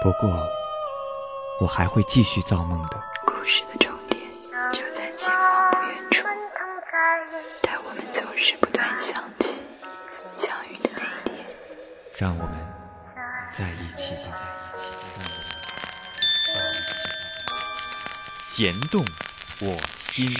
不过，我还会继续造梦的。故事的终点就在前方不远处，在我们总是不断想起相遇的那一天。让我们在一起，在一起，在一起。弦动我心。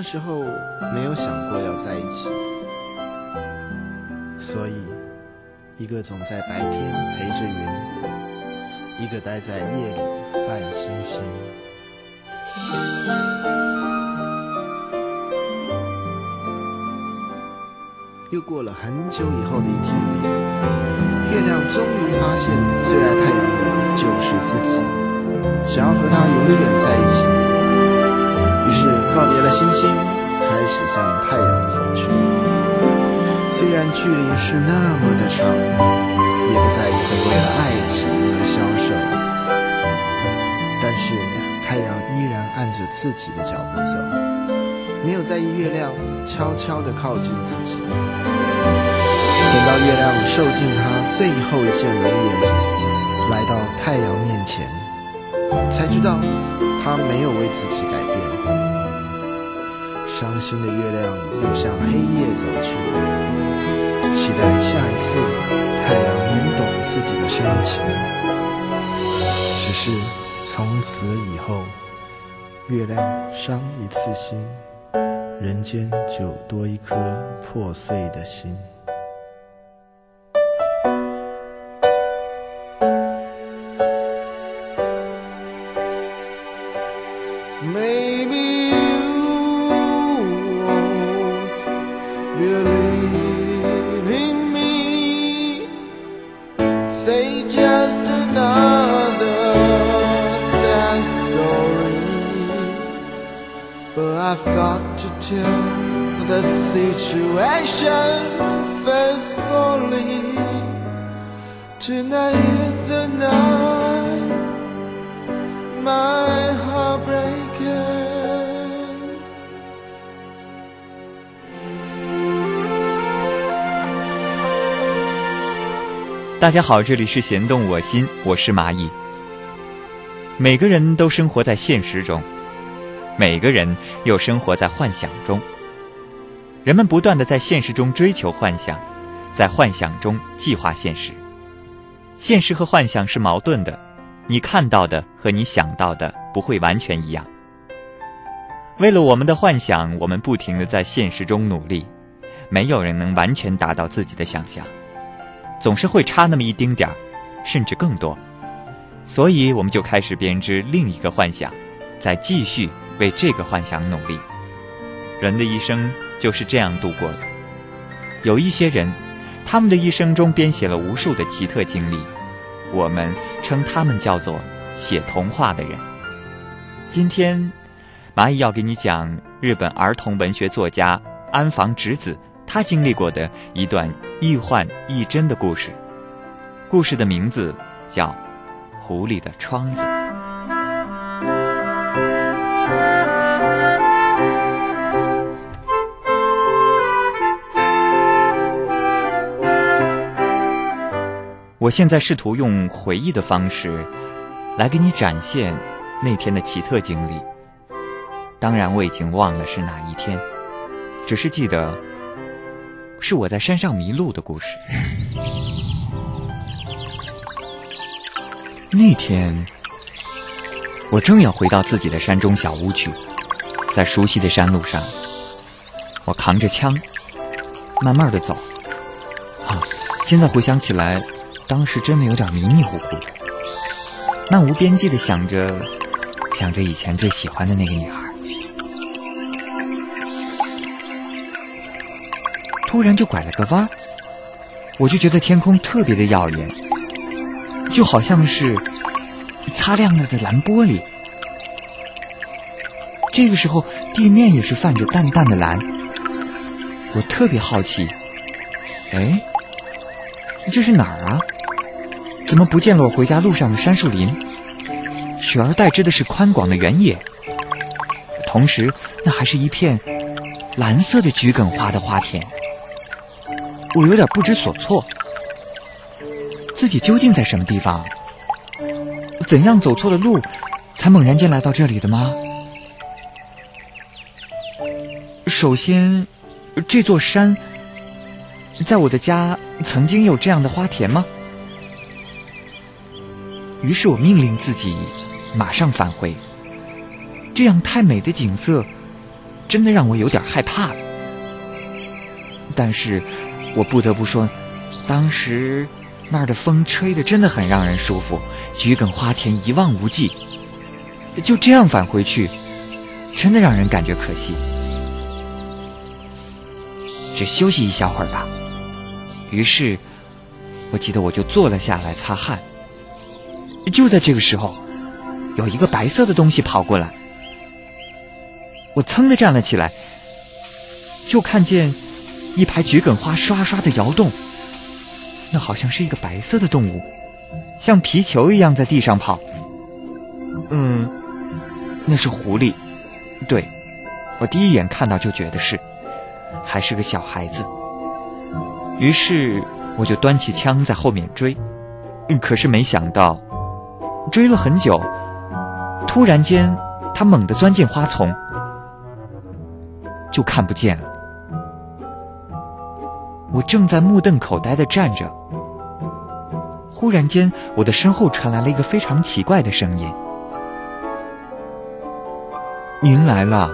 那时候没有想过要在一起，所以一个总在白天陪着云，一个待在夜里伴星星。又过了很久以后的一天里，月亮终于发现最爱太阳的就是自己，想要和他永远在一起。于是告别了星星，开始向太阳走去。虽然距离是那么的长，也不在意会为了爱情而消瘦，但是太阳依然按着自己的脚步走，没有在意月亮悄悄地靠近自己。等到月亮受尽它最后一线容颜，来到太阳面前，才知道它没有为自己改变。伤心的月亮又向黑夜走去，期待下一次太阳能懂自己的深情。只是从此以后，月亮伤一次心，人间就多一颗破碎的心。To the situation faithfully. Tonight is the night my heartbreaking. 大家好，这里是弦动我心，我是蚂蚁。每个人都生活在现实中，每个人又生活在幻想中。人们不断的在现实中追求幻想，在幻想中计划现实。现实和幻想是矛盾的，你看到的和你想到的不会完全一样。为了我们的幻想，我们不停的在现实中努力，没有人能完全达到自己的想象。总是会差那么一丁点儿，甚至更多，所以我们就开始编织另一个幻想，再继续为这个幻想努力。人的一生就是这样度过的。有一些人，他们的一生中编写了无数的奇特经历，我们称他们叫做写童话的人。今天，蚂蚁要给你讲日本儿童文学作家安房直子他经历过的一段。亦幻亦真的故事，故事的名字叫《狐狸的窗子》。我现在试图用回忆的方式，来给你展现那天的奇特经历。当然，我已经忘了是哪一天，只是记得。是我在山上迷路的故事。那天我正要回到自己的山中小屋去，在熟悉的山路上，我扛着枪，慢慢的走。啊，现在回想起来，当时真的有点迷迷糊糊的，漫无边际的想着，想着以前最喜欢的那个女孩。突然就拐了个弯，我就觉得天空特别的耀眼，就好像是擦亮了的蓝玻璃。这个时候，地面也是泛着淡淡的蓝。我特别好奇，哎，这是哪儿啊？怎么不见了我回家路上的杉树林，取而代之的是宽广的原野？同时，那还是一片蓝色的桔梗花的花田。我有点不知所措，自己究竟在什么地方？怎样走错了路，才猛然间来到这里的吗？首先，这座山在我的家曾经有这样的花田吗？于是我命令自己马上返回。这样太美的景色，真的让我有点害怕了。但是。我不得不说，当时那儿的风吹的真的很让人舒服，桔梗花田一望无际。就这样返回去，真的让人感觉可惜。只休息一小会儿吧。于是，我记得我就坐了下来擦汗。就在这个时候，有一个白色的东西跑过来，我噌的站了起来，就看见。一排桔梗花刷刷的摇动，那好像是一个白色的动物，像皮球一样在地上跑。嗯，那是狐狸。对，我第一眼看到就觉得是，还是个小孩子。于是我就端起枪在后面追，可是没想到，追了很久，突然间他猛地钻进花丛，就看不见了。我正在目瞪口呆的站着，忽然间，我的身后传来了一个非常奇怪的声音：“您来了。”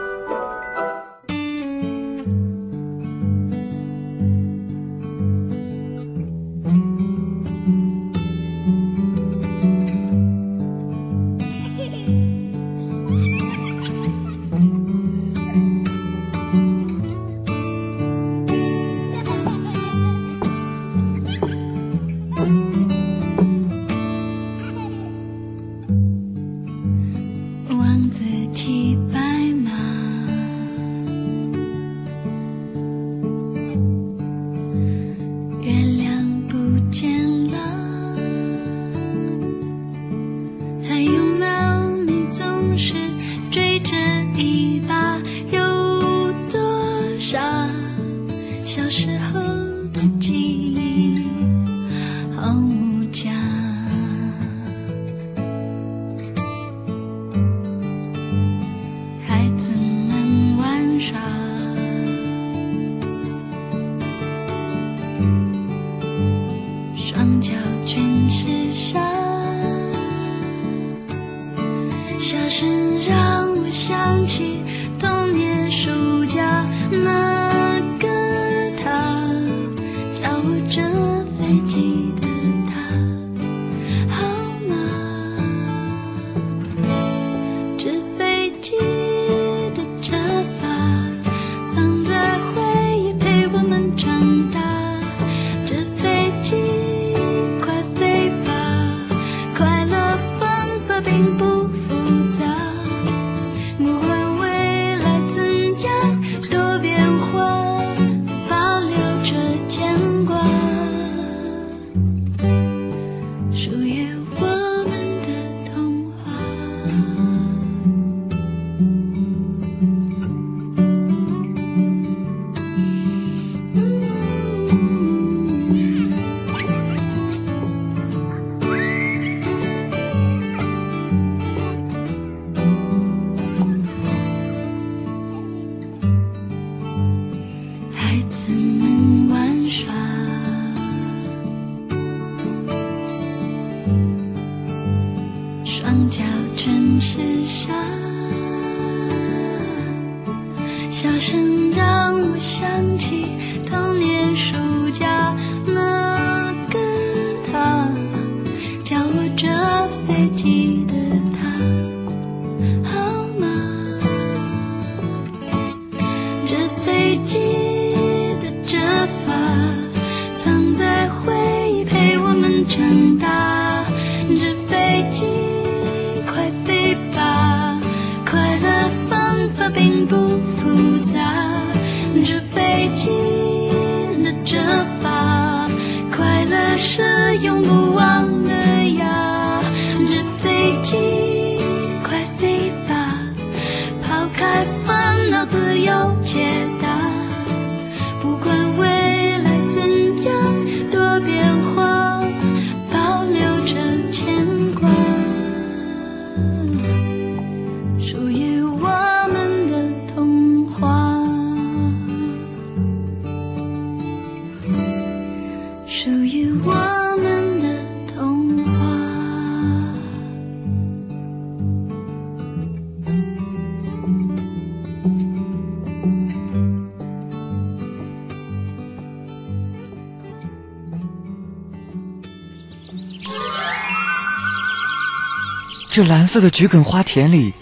这蓝色的桔梗花田里，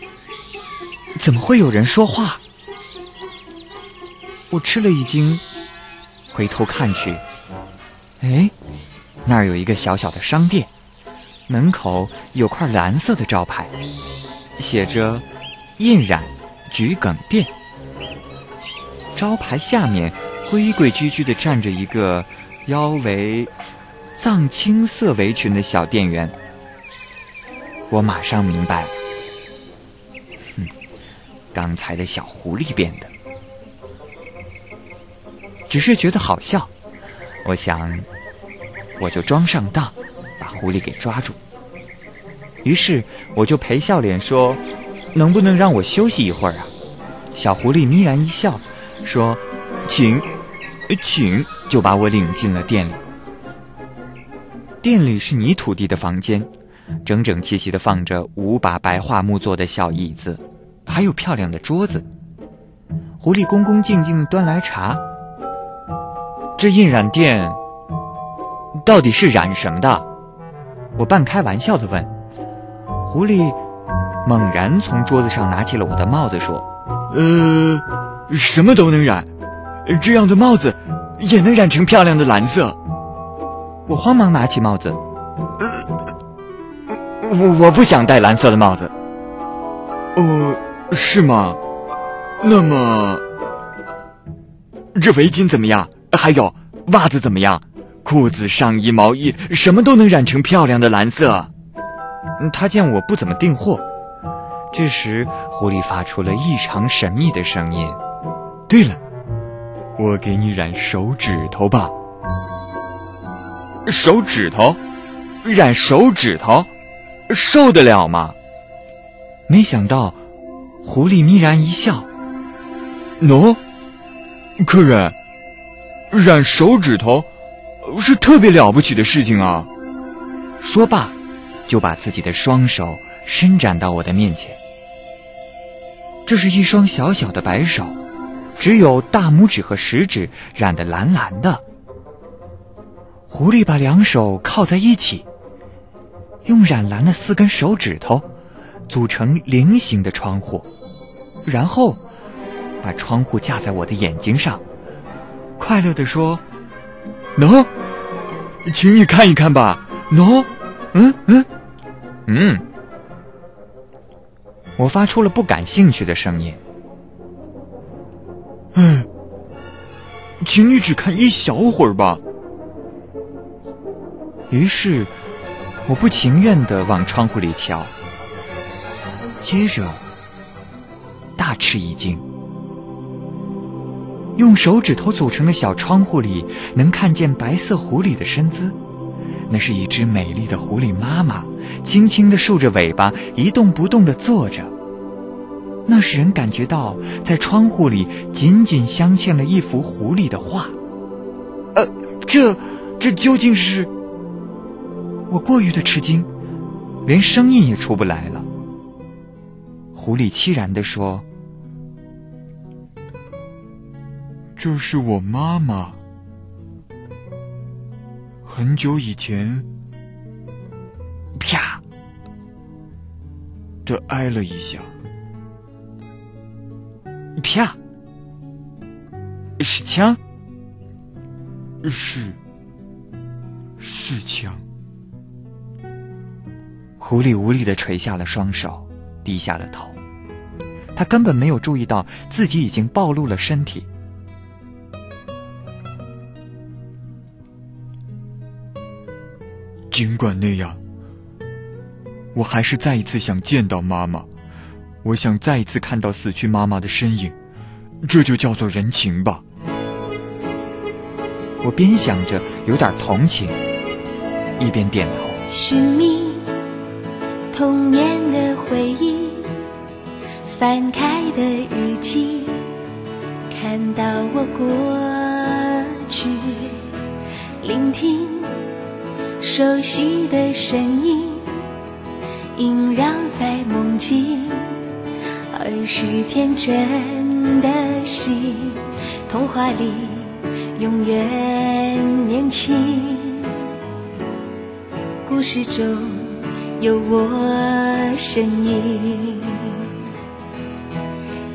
怎么会有人说话？我吃了一惊，回头看去，哎，那儿有一个小小的商店，门口有块蓝色的招牌，写着“印染桔梗店”。招牌下面规规矩矩的站着一个腰围藏青色围裙的小店员。我马上明白了，哼，刚才的小狐狸变的，只是觉得好笑。我想，我就装上当，把狐狸给抓住。于是我就陪笑脸说：“能不能让我休息一会儿啊？”小狐狸眯然一笑，说：“请，请。”就把我领进了店里。店里是泥土地的房间。整整齐齐地放着五把白桦木做的小椅子，还有漂亮的桌子。狐狸恭恭敬敬端来茶。这印染店到底是染什么的？我半开玩笑地问。狐狸猛然从桌子上拿起了我的帽子，说：“呃，什么都能染，这样的帽子也能染成漂亮的蓝色。”我慌忙拿起帽子。我我不想戴蓝色的帽子。哦，是吗？那么，这围巾怎么样？还有袜子怎么样？裤子、上衣、毛衣，什么都能染成漂亮的蓝色。他见我不怎么订货，这时狐狸发出了异常神秘的声音：“对了，我给你染手指头吧。”手指头？染手指头？受得了吗？没想到，狐狸眯然一笑。喏，客人，染手指头是特别了不起的事情啊！说罢，就把自己的双手伸展到我的面前。这是一双小小的白手，只有大拇指和食指染得蓝蓝的。狐狸把两手靠在一起。用染蓝的四根手指头组成菱形的窗户，然后把窗户架在我的眼睛上，快乐地说：“喏，请你看一看吧，喏，嗯嗯嗯。”我发出了不感兴趣的声音。嗯，请你只看一小会儿吧。于是。我不情愿地往窗户里瞧，接着大吃一惊。用手指头组成的小窗户里，能看见白色狐狸的身姿。那是一只美丽的狐狸妈妈，轻轻地竖着尾巴，一动不动地坐着。那使人感觉到，在窗户里紧紧镶嵌了一幅狐狸的画。呃，这，这究竟是？我过于的吃惊，连声音也出不来了。狐狸凄然地说：“这是我妈妈。很久以前，啪的挨了一下，啪，是枪，是是枪。”狐狸无力的垂下了双手，低下了头。他根本没有注意到自己已经暴露了身体。尽管那样，我还是再一次想见到妈妈。我想再一次看到死去妈妈的身影，这就叫做人情吧。我边想着有点同情，一边点头。寻觅童年的回忆，翻开的日记，看到我过去，聆听熟悉的声音，萦绕在梦境，儿时天真的心，童话里永远年轻。故事中有我身影。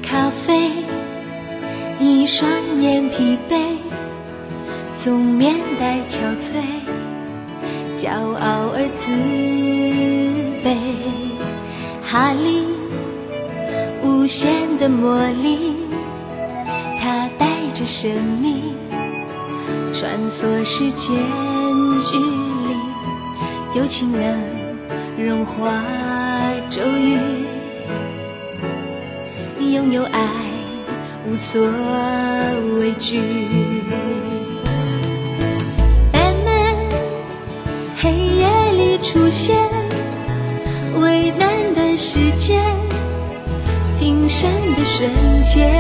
咖啡，一双眼疲惫，总面带憔悴，骄傲而自卑。哈利，无限的魔力，它带着生命，穿梭时间距离。友情能融化咒语，拥有爱无所畏惧。白门黑夜里出现，危难的世界，挺身的瞬间，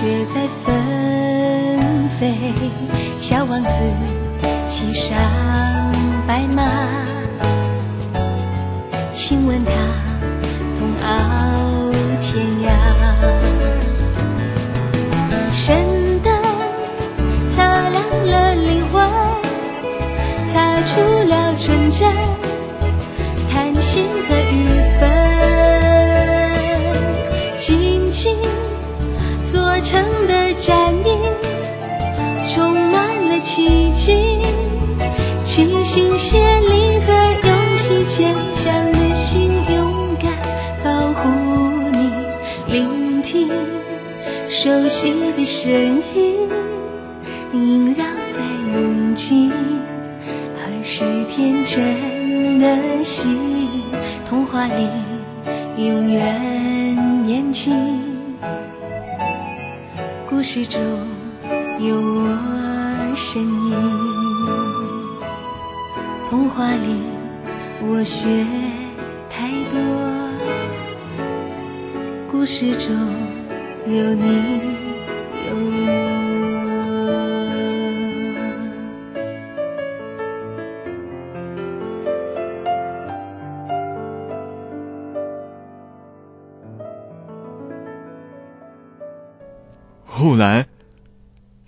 雪在纷飞，小王子骑上白马，亲吻他。奇迹，齐心协力和勇气，坚强的心。勇敢保护你，聆听熟悉的声音，萦绕在梦境，儿时天真的心，童话里永远年轻。故事中有我声音，童话里我学太多。故事中有你，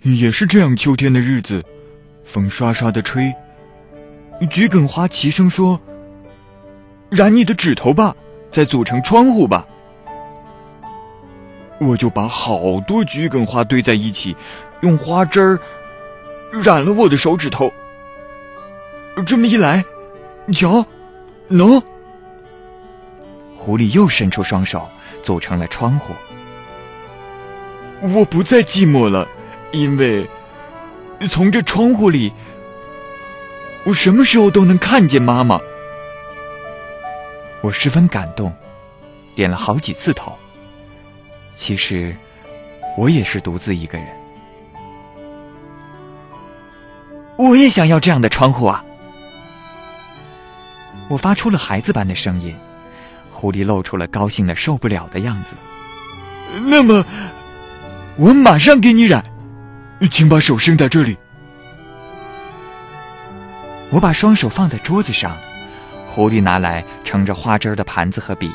也是这样，秋天的日子，风刷刷的吹，桔梗花齐声说：“染你的指头吧，再组成窗户吧。”我就把好多桔梗花堆在一起，用花汁儿染了我的手指头。这么一来，瞧，喏，狐狸又伸出双手，组成了窗户。我不再寂寞了，因为从这窗户里，我什么时候都能看见妈妈。我十分感动，点了好几次头。其实我也是独自一个人。我也想要这样的窗户啊！我发出了孩子般的声音，狐狸露出了高兴的受不了的样子。那么，我马上给你染，请把手伸在这里。我把双手放在桌子上，狐狸拿来盛着花汁的盘子和笔。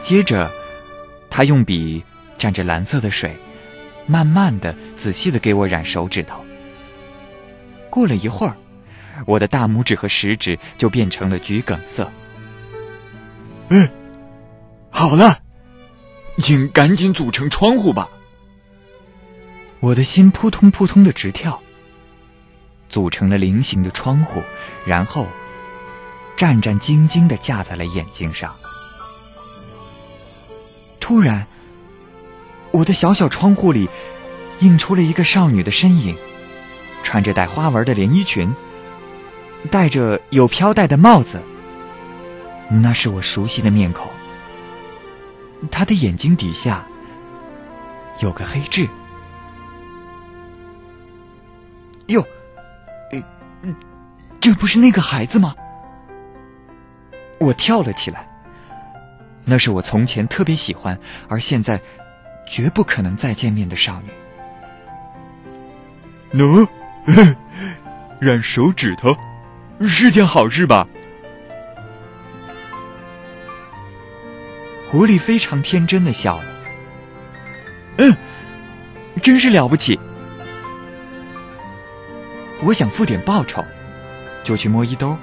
接着，他用笔蘸着蓝色的水，慢慢的、仔细的给我染手指头。过了一会儿，我的大拇指和食指就变成了桔梗色。嗯，好了，请赶紧组成窗户吧。我的心扑通扑通的直跳。组成了菱形的窗户，然后战战兢兢的架在了眼睛上。突然，我的小小窗户里映出了一个少女的身影，穿着带花纹的连衣裙，戴着有飘带的帽子。那是我熟悉的面孔。她的眼睛底下有个黑痣。哟。这不是那个孩子吗？我跳了起来。那是我从前特别喜欢，而现在绝不可能再见面的少女。喏，染手指头是件好事吧？狐狸非常天真的笑了。嗯，真是了不起。我想付点报酬。就去摸衣兜，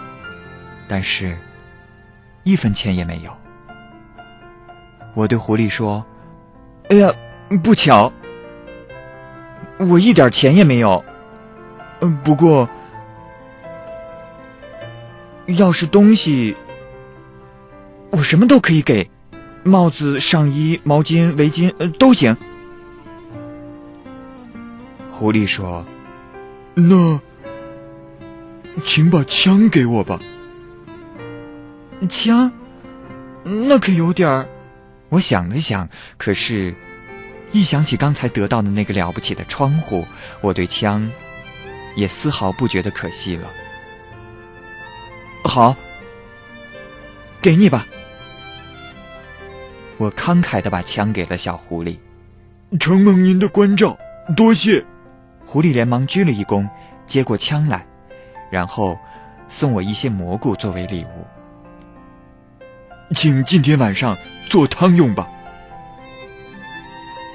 但是，一分钱也没有。我对狐狸说：“哎呀，不巧，我一点钱也没有。嗯，不过，要是东西，我什么都可以给，帽子、上衣、毛巾、围巾，都行。”狐狸说：“那。”请把枪给我吧。枪，那可有点儿。我想了想，可是，一想起刚才得到的那个了不起的窗户，我对枪，也丝毫不觉得可惜了。好，给你吧。我慷慨的把枪给了小狐狸。承蒙您的关照，多谢。狐狸连忙鞠了一躬，接过枪来。然后，送我一些蘑菇作为礼物，请今天晚上做汤用吧。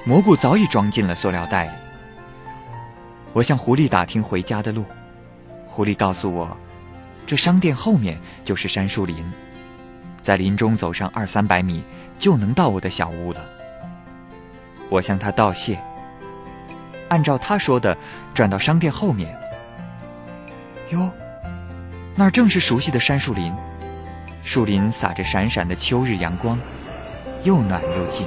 蘑菇早已装进了塑料袋里。我向狐狸打听回家的路，狐狸告诉我，这商店后面就是杉树林，在林中走上二三百米就能到我的小屋了。我向他道谢，按照他说的，转到商店后面。哟，那儿正是熟悉的杉树林，树林洒着闪闪的秋日阳光，又暖又静。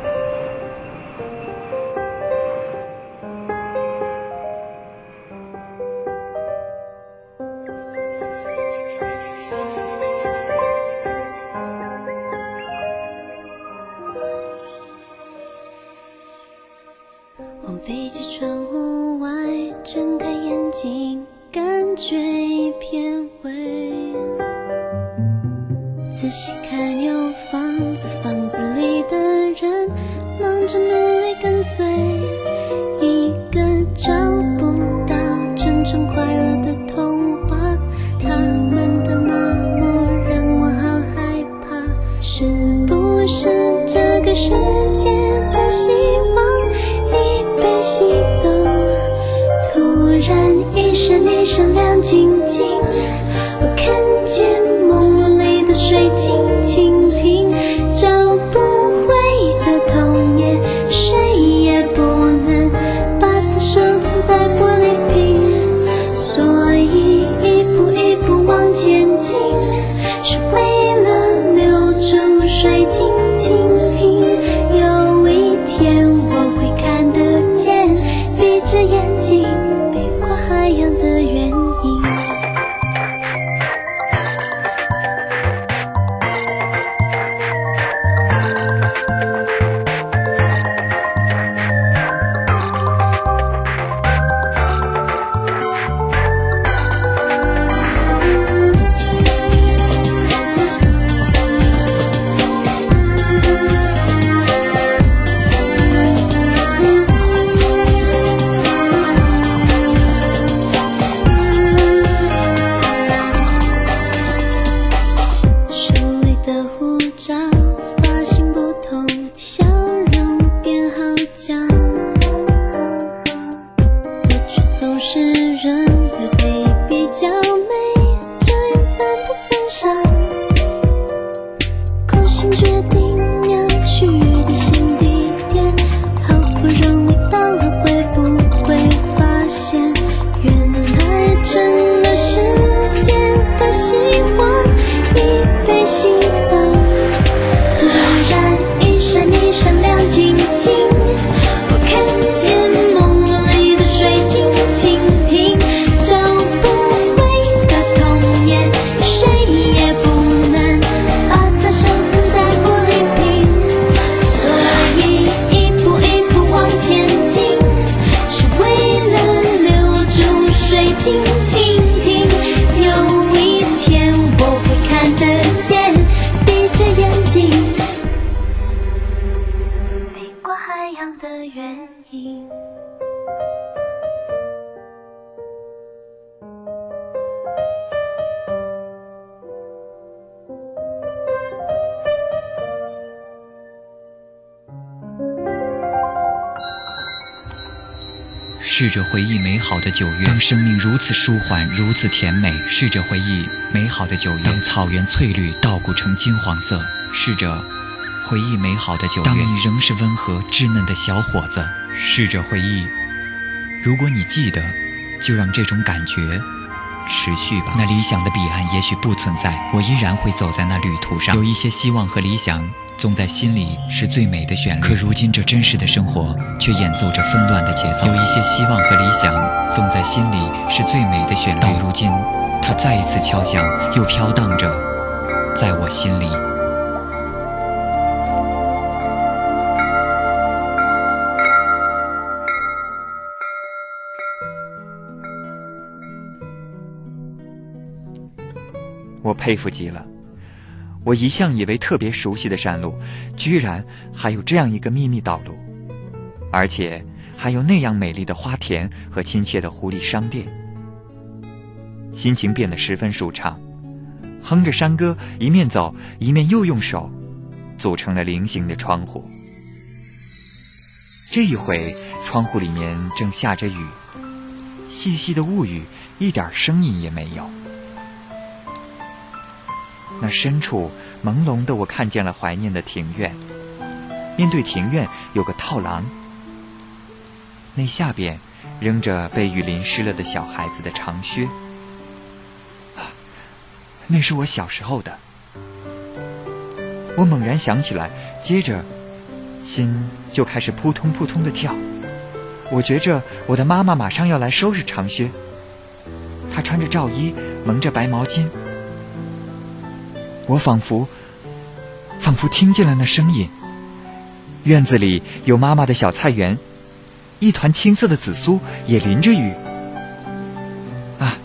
眼睛被挂海洋的。原因。试着回忆美好的九月，当生命如此舒缓，如此甜美；试着回忆美好的九月，当草原翠绿，稻谷呈金黄色；试着回忆美好的九月，当你仍是温和稚嫩的小伙子；试着回忆，如果你记得，就让这种感觉持续吧。那理想的彼岸也许不存在，我依然会走在那旅途上。有一些希望和理想，总在心里是最美的旋律。可如今这真实的生活，却演奏着纷乱的节奏。有一些希望和理想，总在心里是最美的旋律。到如今，它再一次敲响，又飘荡着，在我心里。我佩服极了。我一向以为特别熟悉的山路，居然还有这样一个秘密道路，而且还有那样美丽的花田和亲切的狐狸商店。心情变得十分舒畅，哼着山歌，一面走一面又用手组成了菱形的窗户。这一回，窗户里面正下着雨，细细的雾雨，一点声音也没有。那深处朦胧的，我看见了怀念的庭院。面对庭院有个套廊，那下边扔着被雨淋湿了的小孩子的长靴。啊，那是我小时候的。我猛然想起来，接着心就开始扑通扑通的跳。我觉着我的妈妈马上要来收拾长靴。她穿着罩衣，蒙着白毛巾。我仿佛，仿佛听见了那声音。院子里有妈妈的小菜园，一团青色的紫苏也淋着雨。啊，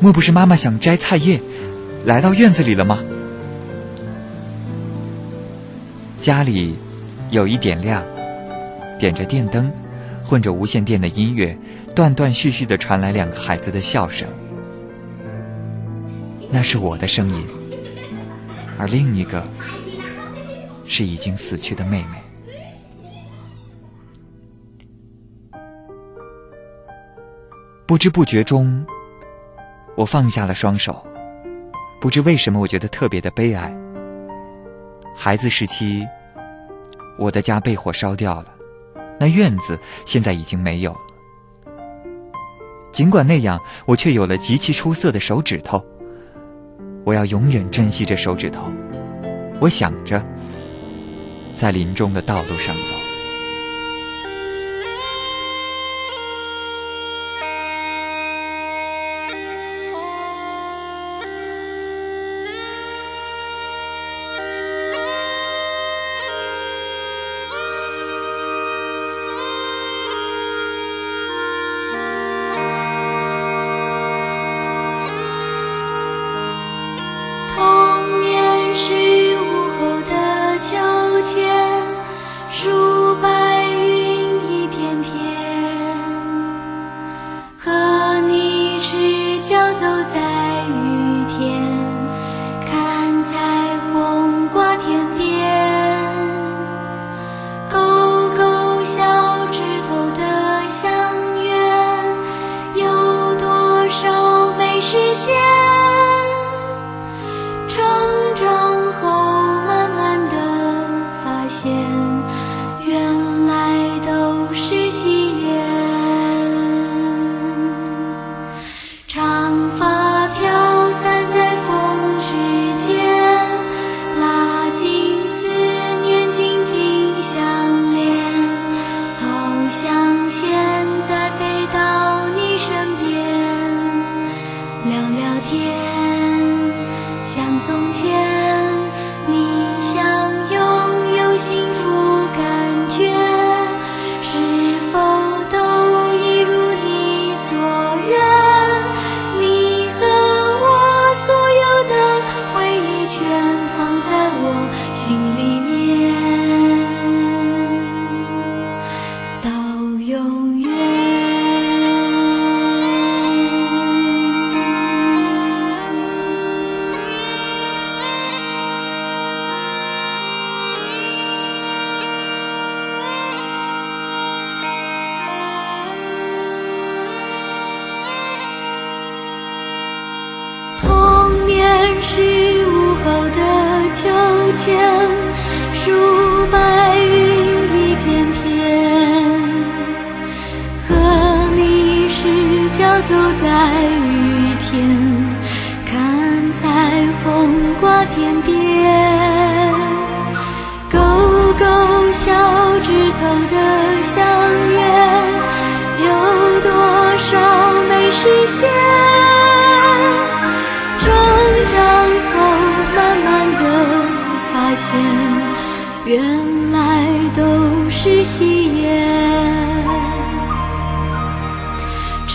莫不是妈妈想摘菜叶，来到院子里了吗？家里有一点亮，点着电灯，混着无线电的音乐，断断续续的传来两个孩子的笑声。那是我的声音。而另一个是已经死去的妹妹。不知不觉中，我放下了双手。不知为什么，我觉得特别的悲哀。孩子时期，我的家被火烧掉了，那院子现在已经没有了。尽管那样，我却有了极其出色的手指头。我要永远珍惜这手指头，我想着，在林中的道路上走。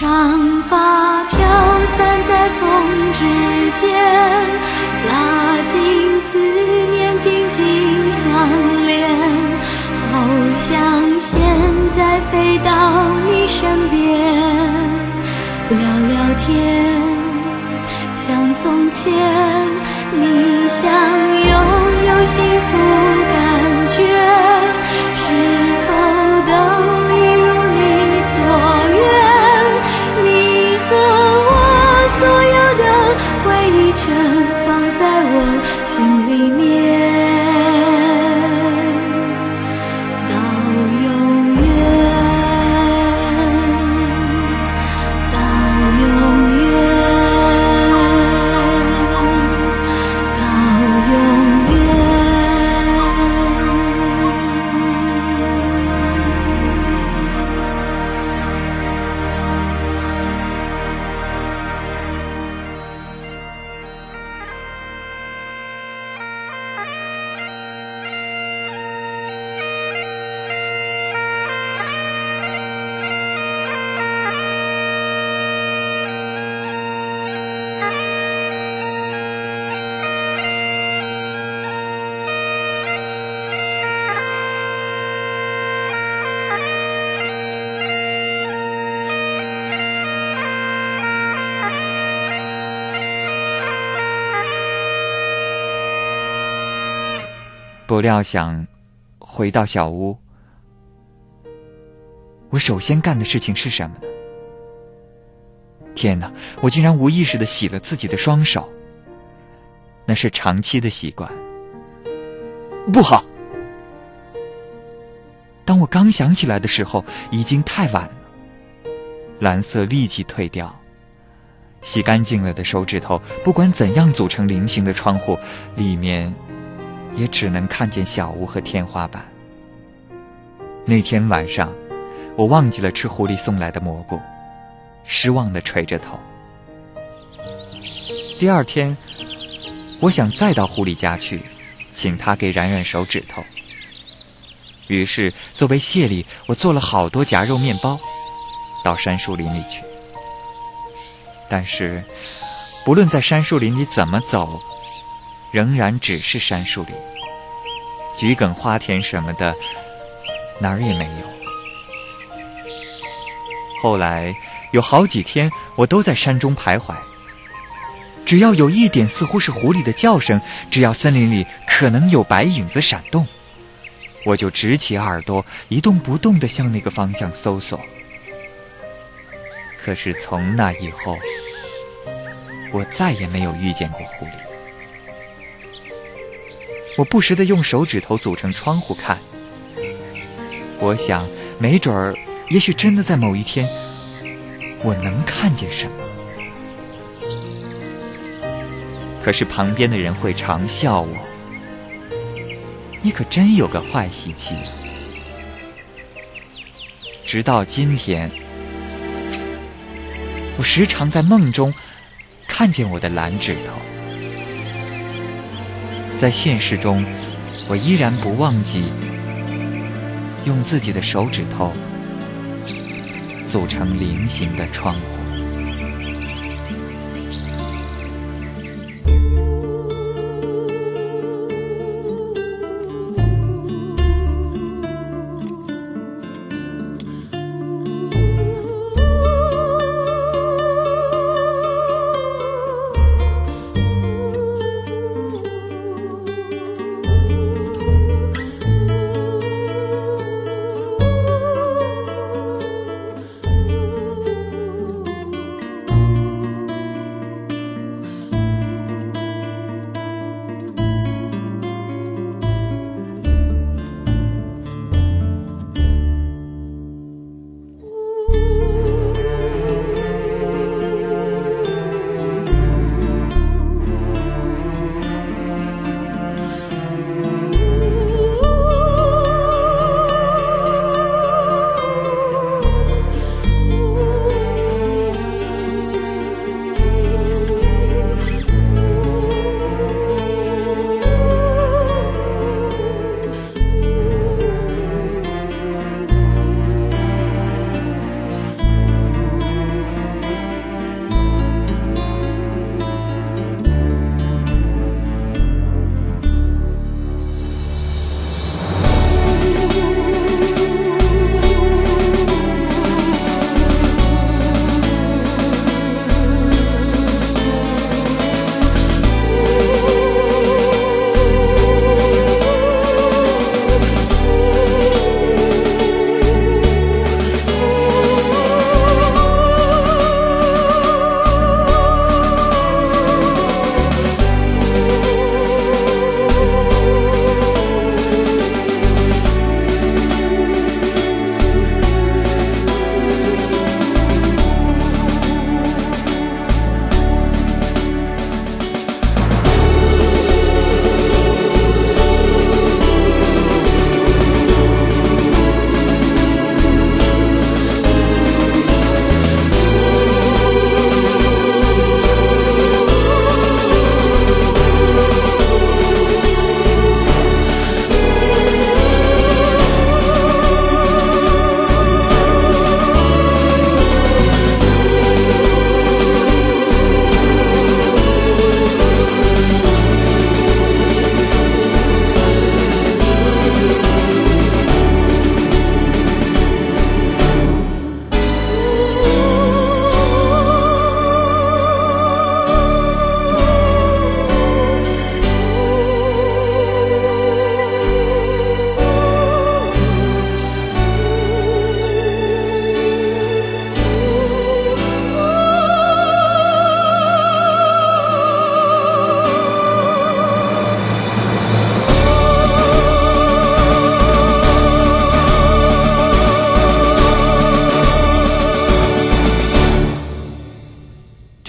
长发飘散在风之间，拉近思念，紧紧相连。好想现在飞到你身边，聊聊天。像从前，你想拥有幸福不料想回到小屋，我首先干的事情是什么呢？天哪！我竟然无意识的洗了自己的双手，那是长期的习惯。不好！当我刚想起来的时候，已经太晚了。蓝色立即退掉，洗干净了的手指头，不管怎样组成菱形的窗户，里面也只能看见小屋和天花板。那天晚上，我忘记了吃狐狸送来的蘑菇，失望的垂着头。第二天，我想再到狐狸家去，请他给冉冉手指头。于是，作为谢礼，我做了好多夹肉面包，到山树林里去。但是，不论在山树林里怎么走，仍然只是山树林，桔梗花田什么的哪儿也没有。后来有好几天，我都在山中徘徊。只要有一点似乎是狐狸的叫声，只要森林里可能有白影子闪动，我就直起耳朵，一动不动地向那个方向搜索。可是从那以后，我再也没有遇见过狐狸。我不时地用手指头组成窗户看，我想，没准儿，也许真的在某一天，我能看见什么。可是旁边的人会常笑我：“你可真有个坏习气。”直到今天，我时常在梦中看见我的蓝指头。在现实中，我依然不忘记用自己的手指头组成菱形的窗。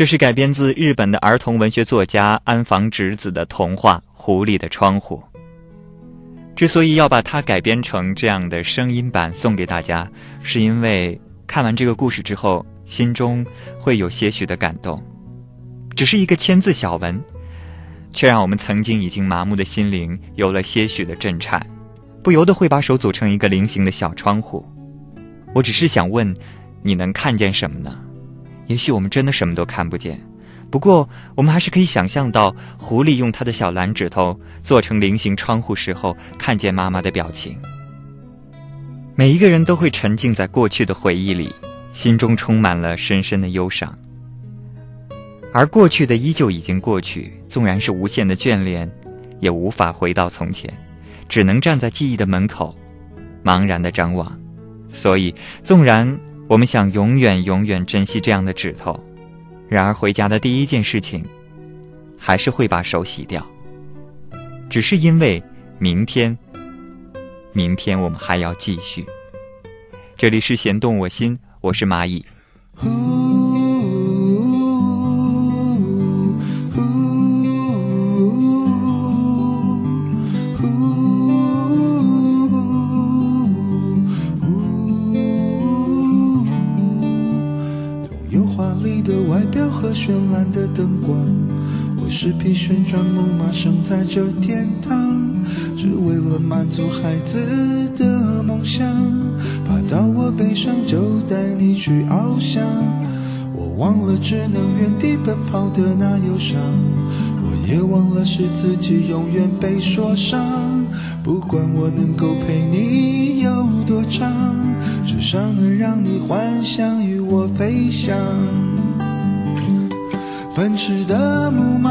这是改编自日本的儿童文学作家安房直子的童话《狐狸的窗户》。之所以要把它改编成这样的声音版送给大家，是因为看完这个故事之后，心中会有些许的感动。只是一个千字小文，却让我们曾经已经麻木的心灵有了些许的震颤，不由得会把手组成一个菱形的小窗户。我只是想问，你能看见什么呢？也许我们真的什么都看不见。不过，我们还是可以想象到狐狸用它的小蓝指头做成菱形窗户时候，看见妈妈的表情。每一个人都会沉浸在过去的回忆里，心中充满了深深的忧伤。而过去的依旧已经过去，纵然是无限的眷恋，也无法回到从前，只能站在记忆的门口，茫然的张望。所以，纵然我们想永远永远珍惜这样的指头。然而回家的第一件事情，还是会把手洗掉。只是因为明天，明天我们还要继续。这里是弦动我心，我是蚂蚁。匹旋转木马，生在这天堂，只为了满足孩子的梦想。爬到我背上就带你去翱翔，我忘了只能原地奔跑的那忧伤，我也忘了是自己永远被说伤。不管我能够陪你有多长，至少能让你幻想与我飞翔。奔驰的木马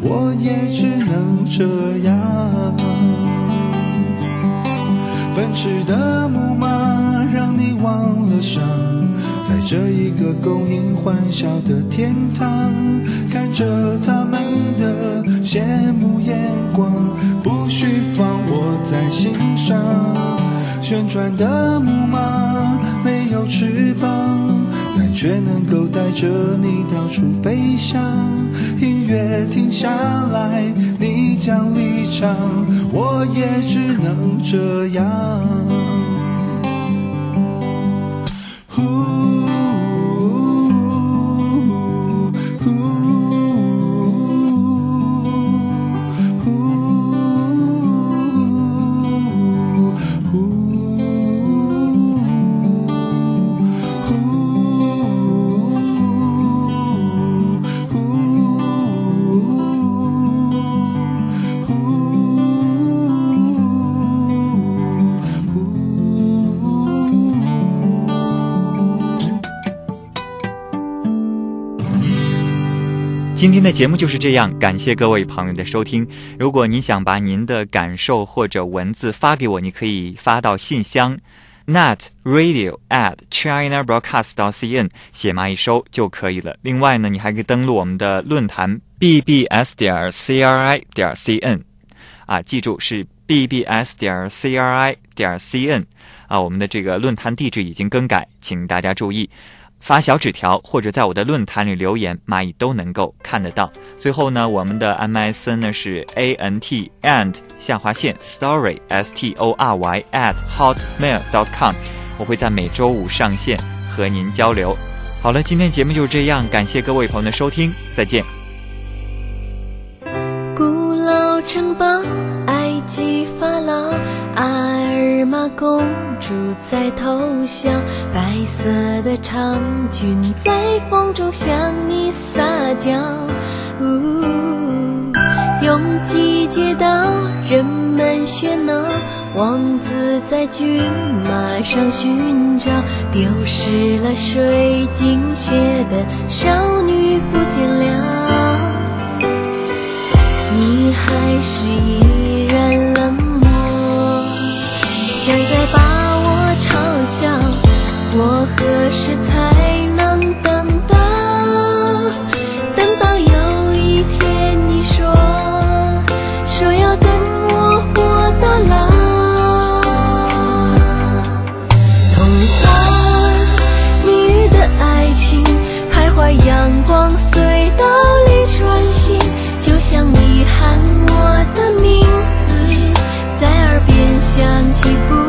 我也只能这样。奔驰的木马让你忘了伤，在这一个供应欢笑的天堂，看着他们的羡慕眼光，不需放我在心上。旋转的木马没有翅膀，但却能够带着你到处飞翔。音乐停下来，你将离场，我也只能这样。今天的节目就是这样，感谢各位朋友的收听。如果您想把您的感受或者文字发给我，你可以发到信箱 net radio at china broadcast dot cn，写蚂蚁收就可以了。另外呢，你还可以登录我们的论坛 bbs 点 cri 点 cn，啊，记住是 bbs 点 cri 点 cn，啊，我们的这个论坛地址已经更改，请大家注意。发小纸条或者在我的论坛里留言，蚂蚁都能够看得到。最后呢，我们的 MSN 呢是 A N T and 下划线 story S T O R Y at hotmail dot com，我会在每周五上线和您交流。好了，今天节目就这样，感谢各位朋友的收听，再见。古老城堡，爱埃及法老，阿尔玛公主在偷笑，白色的长裙在风中向你撒娇。呜，拥挤街道，人们喧闹，王子在骏马上寻找，丢失了水晶鞋的少女不见了。你还是依现在把我嘲笑。我何时才能等想起不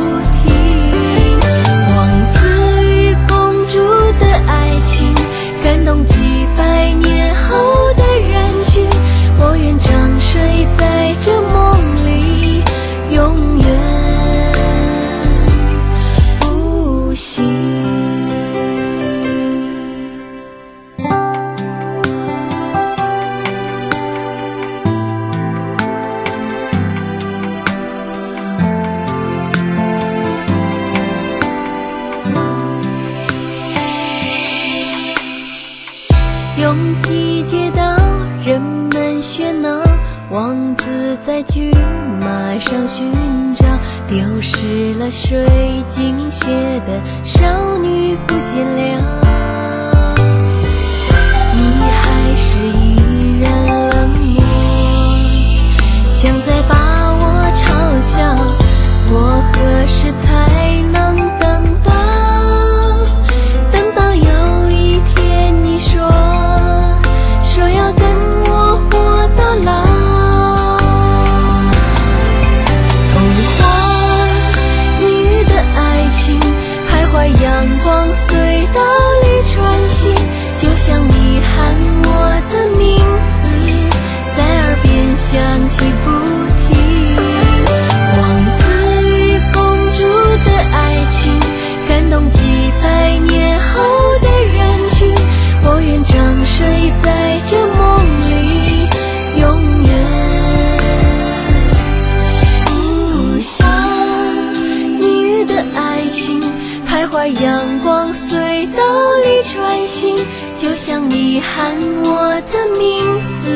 当你喊我的名字，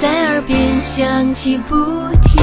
在耳边响起不停。